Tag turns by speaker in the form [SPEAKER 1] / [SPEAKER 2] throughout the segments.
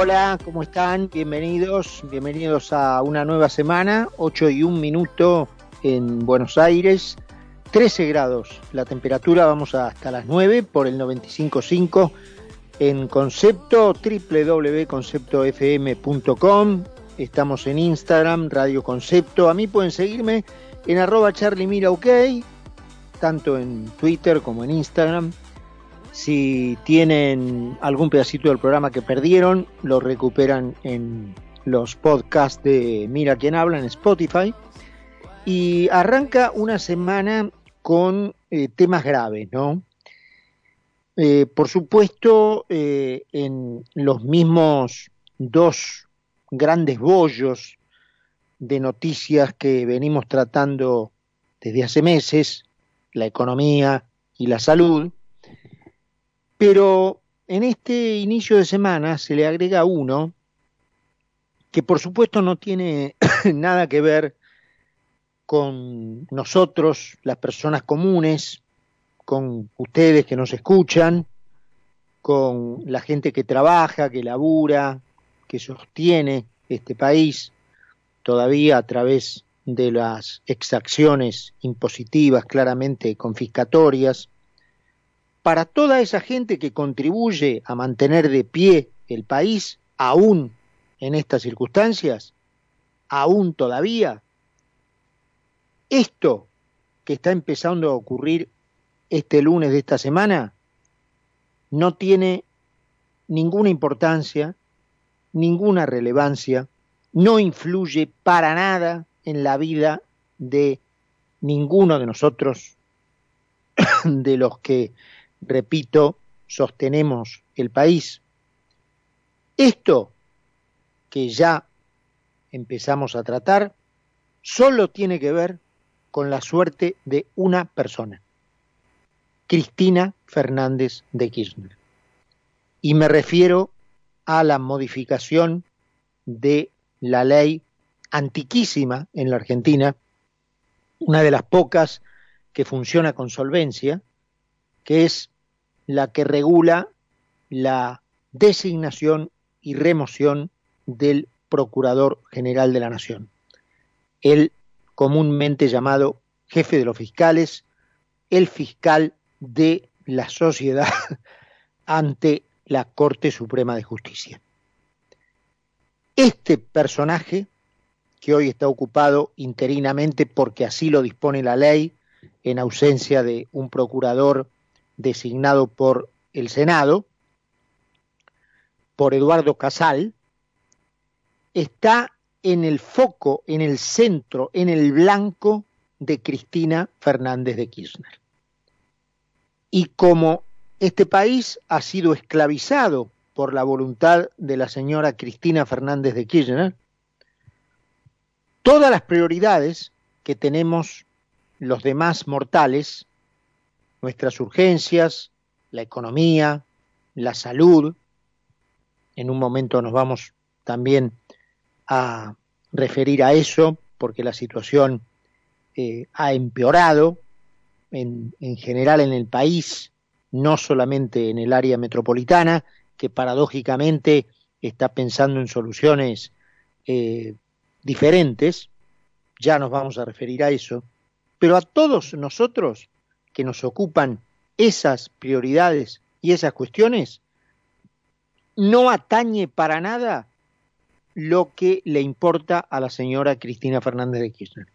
[SPEAKER 1] hola, ¿cómo están? Bienvenidos, bienvenidos a una nueva semana, 8 y 1 minuto en Buenos Aires, 13 grados la temperatura, vamos hasta las 9 por el 95.5 en concepto www.conceptofm.com, estamos en Instagram, Radio Concepto, a mí pueden seguirme en arroba charlie tanto en Twitter como en Instagram, si tienen algún pedacito del programa que perdieron, lo recuperan en los podcasts de Mira quién habla en Spotify. Y arranca una semana con eh, temas graves, ¿no? Eh, por supuesto, eh, en los mismos dos grandes bollos de noticias que venimos tratando desde hace meses, la economía y la salud, pero en este inicio de semana se le agrega uno que por supuesto no tiene nada que ver con nosotros, las personas comunes, con ustedes que nos escuchan, con la gente que trabaja, que labura, que sostiene este país, todavía a través de las exacciones impositivas claramente confiscatorias, para toda esa gente que contribuye a mantener de pie el país, aún en estas circunstancias, aún todavía, esto que está empezando a ocurrir este lunes de esta semana no tiene ninguna importancia, ninguna relevancia, no influye para nada en la vida de ninguno de nosotros, de los que repito, sostenemos el país. Esto que ya empezamos a tratar solo tiene que ver con la suerte de una persona, Cristina Fernández de Kirchner. Y me refiero a la modificación de la ley antiquísima en la Argentina, una de las pocas que funciona con solvencia, que es la que regula la designación y remoción del Procurador General de la Nación, el comúnmente llamado jefe de los fiscales, el fiscal de la sociedad ante la Corte Suprema de Justicia. Este personaje, que hoy está ocupado interinamente porque así lo dispone la ley, en ausencia de un procurador designado por el Senado, por Eduardo Casal, está en el foco, en el centro, en el blanco de Cristina Fernández de Kirchner. Y como este país ha sido esclavizado por la voluntad de la señora Cristina Fernández de Kirchner, todas las prioridades que tenemos los demás mortales nuestras urgencias, la economía, la salud. En un momento nos vamos también a referir a eso, porque la situación eh, ha empeorado en, general en el país, no solamente en el área metropolitana, que paradójicamente está pensando en soluciones eh, diferentes, ya nos vamos a referir a eso, pero a todos nosotros que nos ocupan esas prioridades y esas cuestiones, no atañe para nada lo que le importa a la señora Cristina Fernández de Kirchner.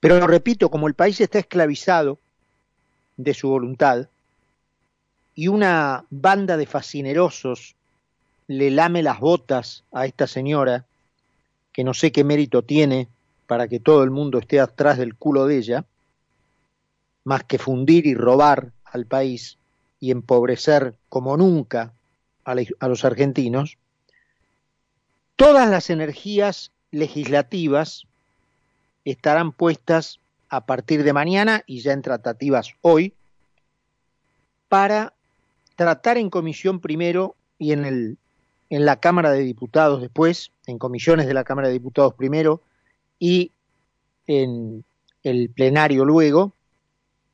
[SPEAKER 1] Pero repito, como el país está esclavizado de su voluntad y una banda de fascinerosos le lame las botas a esta señora, que no sé qué mérito tiene para que todo el mundo esté atrás del culo de ella, más que fundir y robar al país y empobrecer como nunca a, los argentinos, todas las energías legislativas estarán puestas a partir de mañana y ya en tratativas hoy para tratar en comisión primero y en, el, en la Cámara de Diputados después, en comisiones de la Cámara de Diputados primero y en el plenario luego,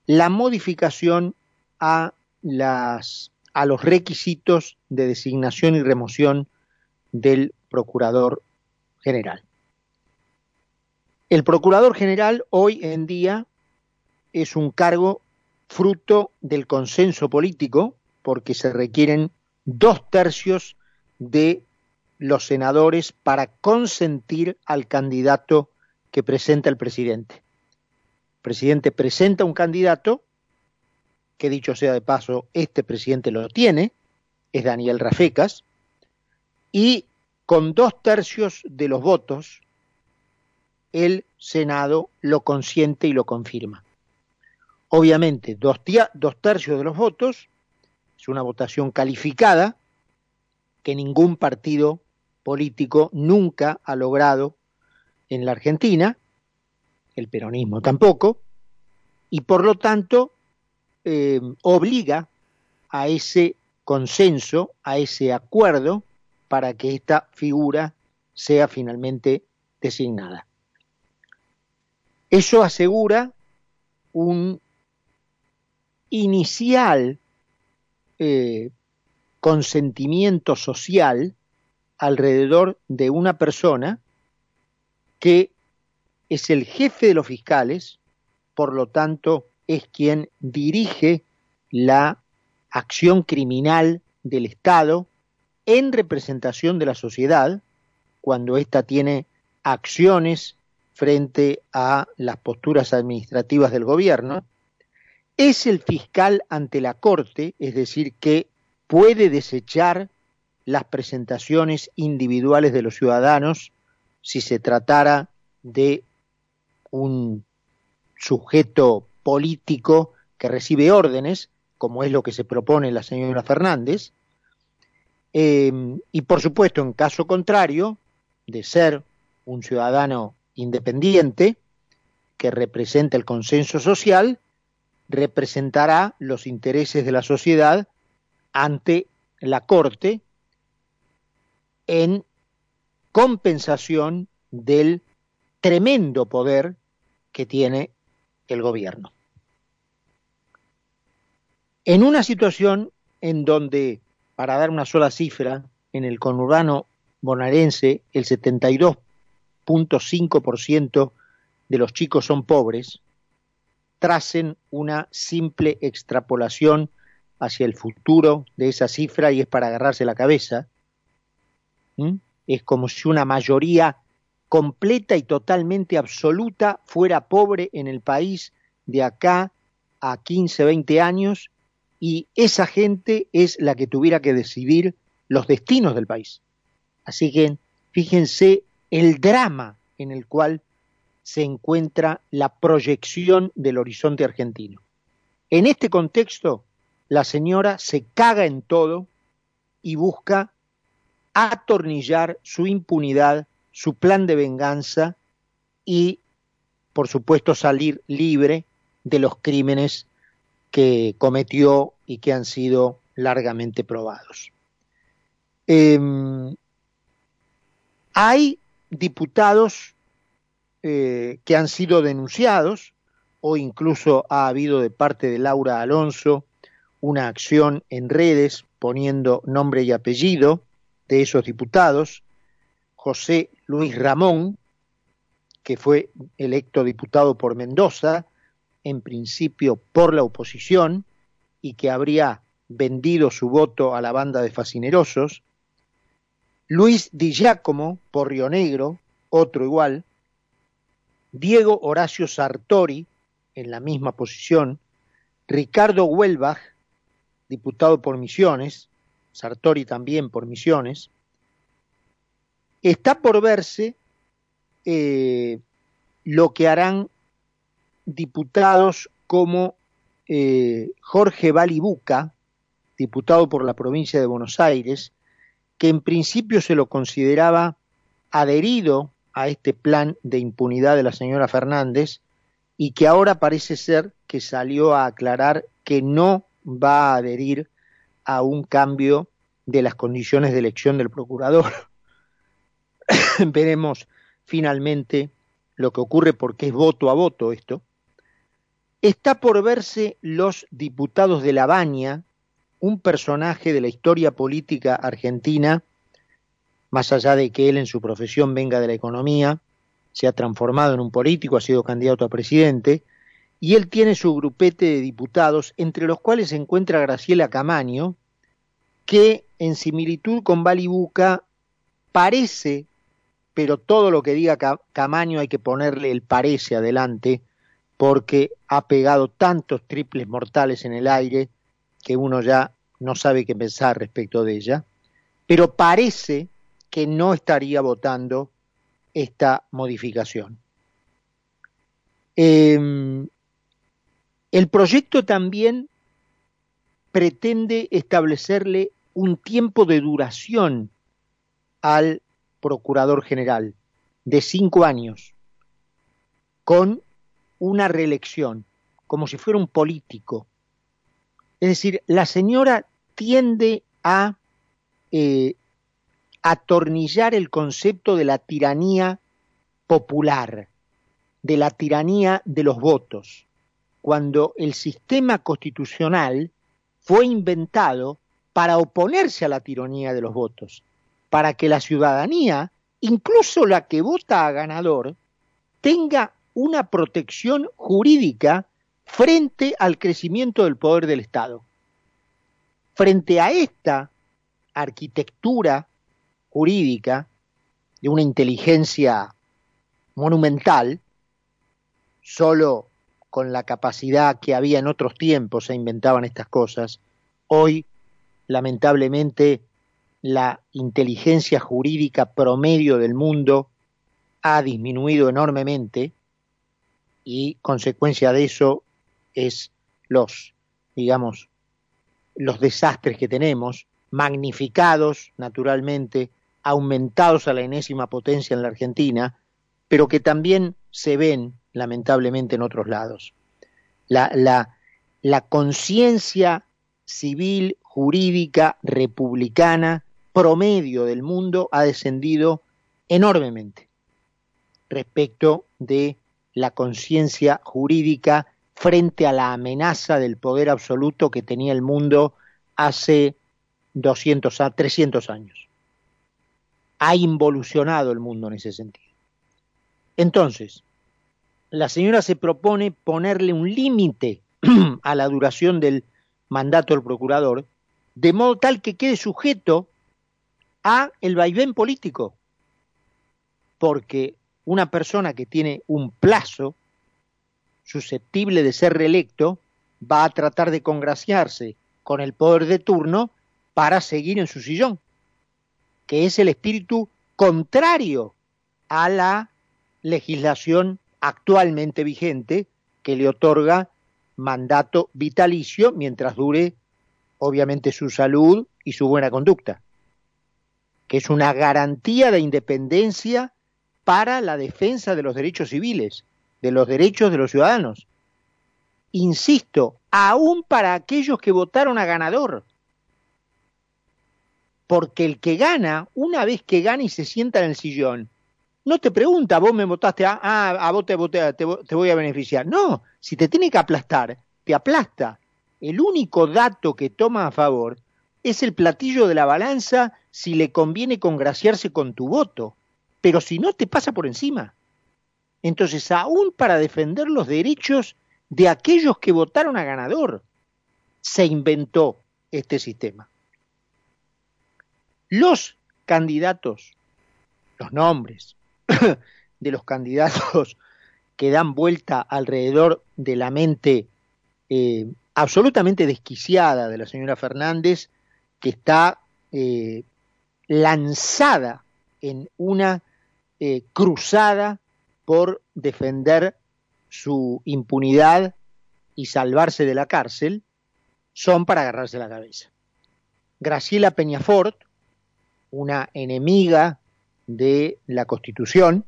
[SPEAKER 1] la modificación a las a los requisitos de designación y remoción del Procurador General. El Procurador General hoy en día es un cargo fruto del consenso político porque se requieren dos tercios de los senadores para consentir al candidato que presenta el presidente. Presidente presenta un candidato, que dicho sea de paso, este presidente lo tiene, es Daniel Rafecas, y con dos tercios de los votos, el Senado lo consiente y lo confirma. Obviamente, dos, dos tercios de los votos es una votación calificada que ningún partido político nunca ha logrado en la Argentina, el peronismo tampoco, y por lo tanto eh, obliga a ese consenso, a ese acuerdo, para que esta figura sea finalmente designada. Eso asegura un inicial eh, consentimiento social alrededor de una persona que es el jefe de los fiscales, por lo tanto es quien dirige la acción criminal del Estado en representación de la sociedad, cuando ésta tiene acciones frente a las posturas administrativas del gobierno, es el fiscal ante la Corte, es decir, que puede desechar las presentaciones individuales de los ciudadanos si se tratara de un sujeto político que recibe órdenes, como es lo que se propone la señora Fernández, eh, y por supuesto, en caso contrario, de ser un ciudadano independiente que representa el consenso social, representará los intereses de la sociedad ante la Corte en compensación del tremendo poder que tiene el gobierno. En una situación en donde, para dar una sola cifra, en el conurbano bonaerense el 72.5% de los chicos son pobres, tracen una simple extrapolación hacia el futuro de esa cifra y es para agarrarse la cabeza. Es como si una mayoría completa y totalmente absoluta fuera pobre en el país de acá a 15, 20 años y esa gente es la que tuviera que decidir los destinos del país. Así que fíjense el drama en el cual se encuentra la proyección del horizonte argentino. En este contexto, la señora se caga en todo y busca atornillar su impunidad, su plan de venganza y, por supuesto, salir libre de los crímenes que cometió y que han sido largamente probados. Em, hay diputados eh, que han sido denunciados o incluso ha habido de parte de Laura Alonso una acción en redes poniendo nombre y apellido de esos diputados, José Luis Ramón, que fue electo diputado por Mendoza, en principio por la oposición, y que habría vendido su voto a la banda de fascinerosos, Luis Di Giacomo por Río Negro, otro igual, Diego Horacio Sartori, en la misma posición, Ricardo Huelbach, diputado por Misiones, Sartori también por Misiones, está por verse eh, lo que harán diputados como eh, Jorge Balibuca, diputado por la provincia de Buenos Aires, que en principio se lo consideraba adherido a este plan de impunidad de la señora Fernández y que ahora parece ser que salió a aclarar que no va a adherir a un cambio de las condiciones de elección del procurador. Veremos finalmente lo que ocurre porque es voto a voto esto. Está por verse los diputados de La Baña, un personaje de la historia política argentina, más allá de que él en su profesión venga de la economía, se ha transformado en un político, ha sido candidato a presidente, y él tiene su grupete de diputados, entre los cuales se encuentra Graciela Camaño, que en similitud con Balibuca parece, pero todo lo que diga Camaño hay que ponerle el parece adelante, porque ha pegado tantos triples mortales en el aire que uno ya no sabe qué pensar respecto de ella, pero parece que no estaría votando esta modificación. Em, el proyecto también pretende establecerle un tiempo de duración al Procurador General de cinco años, con una reelección, como si fuera un político. Es decir, la señora tiende a eh, atornillar el concepto de la tiranía popular, de la tiranía de los votos, cuando el sistema constitucional fue inventado para oponerse a la tiranía de los votos, para que la ciudadanía, incluso la que vota a ganador, tenga una protección jurídica frente al crecimiento del poder del Estado. Frente a esta arquitectura jurídica de una inteligencia monumental, solo con la capacidad que había en otros tiempos se inventaban estas cosas, hoy lamentablemente la inteligencia jurídica promedio del mundo ha disminuido enormemente y consecuencia de eso es los, digamos, los desastres que tenemos, magnificados naturalmente, aumentados a la enésima potencia en la Argentina, pero que también se ven lamentablemente en otros lados. La, la, la conciencia civil, jurídica, republicana, promedio del mundo ha descendido enormemente respecto de la conciencia jurídica frente a la amenaza del poder absoluto que tenía el mundo hace 200 a 300 años. Ha involucionado el mundo en ese sentido. Entonces, la señora se propone ponerle un límite a la duración del mandato del procurador, de modo tal que quede sujeto a el vaivén político, porque una persona que tiene un plazo susceptible de ser reelecto va a tratar de congraciarse con el poder de turno para seguir en su sillón, que es el espíritu contrario a la legislación actualmente vigente que le otorga mandato vitalicio mientras dure obviamente su salud y su buena conducta, es una garantía de independencia para la defensa de los derechos civiles, de los derechos de los ciudadanos. Insisto, aún para aquellos que votaron a ganador. Porque el que gana, una vez que gana y se sienta en el sillón, no te pregunta, vos me votaste, a, ah, a vos te voy a beneficiar. No, si te tiene que aplastar, te aplasta. El único dato que toma a favor es el platillo de la balanza si le conviene congraciarse con tu voto pero si no te pasa por encima. Entonces, aún para defender los derechos de aquellos que votaron a ganador, se inventó este sistema. Los candidatos, los nombres de los candidatos que dan vuelta alrededor de la mente eh, absolutamente desquiciada de la señora Fernández, que está eh, lanzada en una eh, cruzada por defender su impunidad y salvarse de la cárcel, son para agarrarse la cabeza. Graciela Peñafort, una enemiga de la Constitución,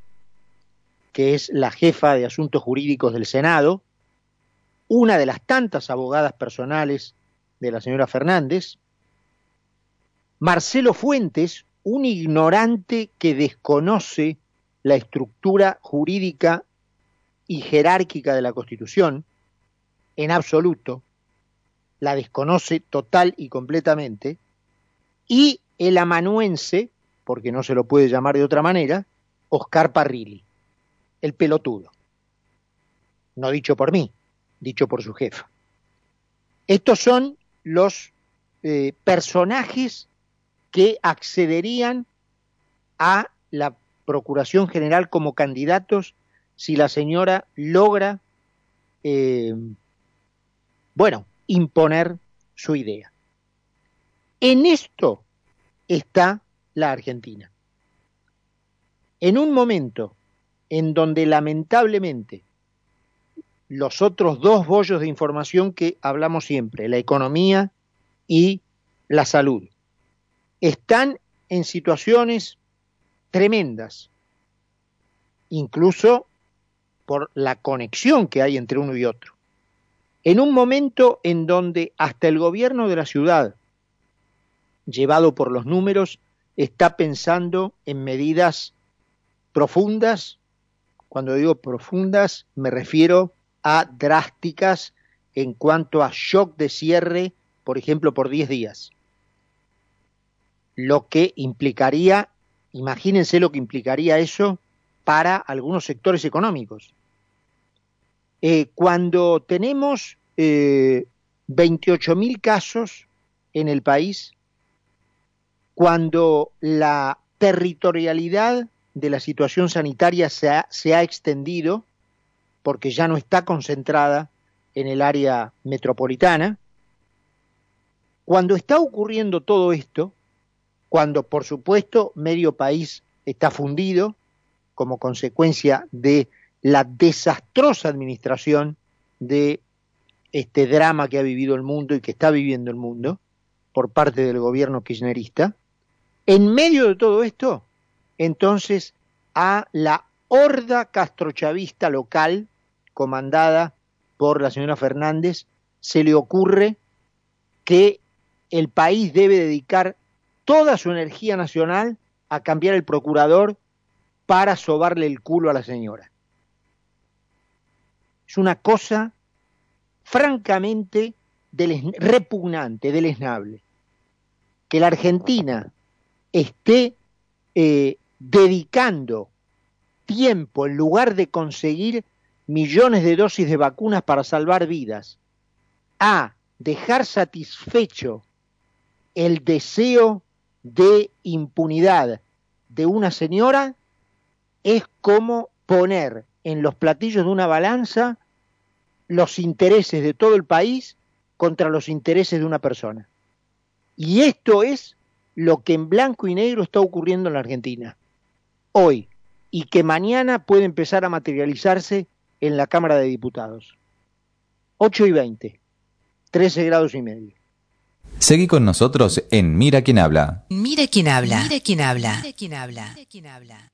[SPEAKER 1] que es la jefa de asuntos jurídicos del Senado, una de las tantas abogadas personales de la señora Fernández, Marcelo Fuentes, un ignorante que desconoce la estructura jurídica y jerárquica de la Constitución, en absoluto, la desconoce total y completamente, y el amanuense, porque no se lo puede llamar de otra manera, Oscar Parrilli, el pelotudo. No dicho por mí, dicho por su jefa. Estos son los eh, personajes que accederían a la Procuración General como candidatos si la señora logra, eh, bueno, imponer su idea. En esto está la Argentina. En un momento en donde lamentablemente los otros dos bollos de información que hablamos siempre, la economía y la salud, están en situaciones tremendas, incluso por la conexión que hay entre uno y otro. En un momento en donde hasta el gobierno de la ciudad, llevado por los números, está pensando en medidas profundas, cuando digo profundas me refiero a drásticas en cuanto a shock de cierre, por ejemplo, por 10 días. Lo que implicaría Imagínense lo que implicaría eso para algunos sectores económicos. Eh, cuando tenemos eh, 28.000 casos en el país, cuando la territorialidad de la situación sanitaria se ha, se ha extendido, porque ya no está concentrada en el área metropolitana, cuando está ocurriendo todo esto, cuando por supuesto medio país está fundido como consecuencia de la desastrosa administración de este drama que ha vivido el mundo y que está viviendo el mundo por parte del gobierno kirchnerista. En medio de todo esto, entonces, a la horda castrochavista local, comandada por la señora Fernández, se le ocurre que el país debe dedicar toda su energía nacional a cambiar el procurador para sobarle el culo a la señora. Es una cosa francamente repugnante, deleznable. Que la Argentina esté eh, dedicando tiempo en lugar de conseguir millones de dosis de vacunas para salvar vidas, a dejar satisfecho el deseo de impunidad de una señora es como poner en los platillos de una balanza los intereses de todo el país contra los intereses de una persona. Y esto es lo que en blanco y negro está ocurriendo en la Argentina hoy y que mañana puede empezar a materializarse en la Cámara de Diputados. 8 y 20, 13 grados y medio.
[SPEAKER 2] Seguí con nosotros en Mira quién habla.
[SPEAKER 3] Mira quién habla. Mira quién habla. Mira quién habla. Mira quién habla.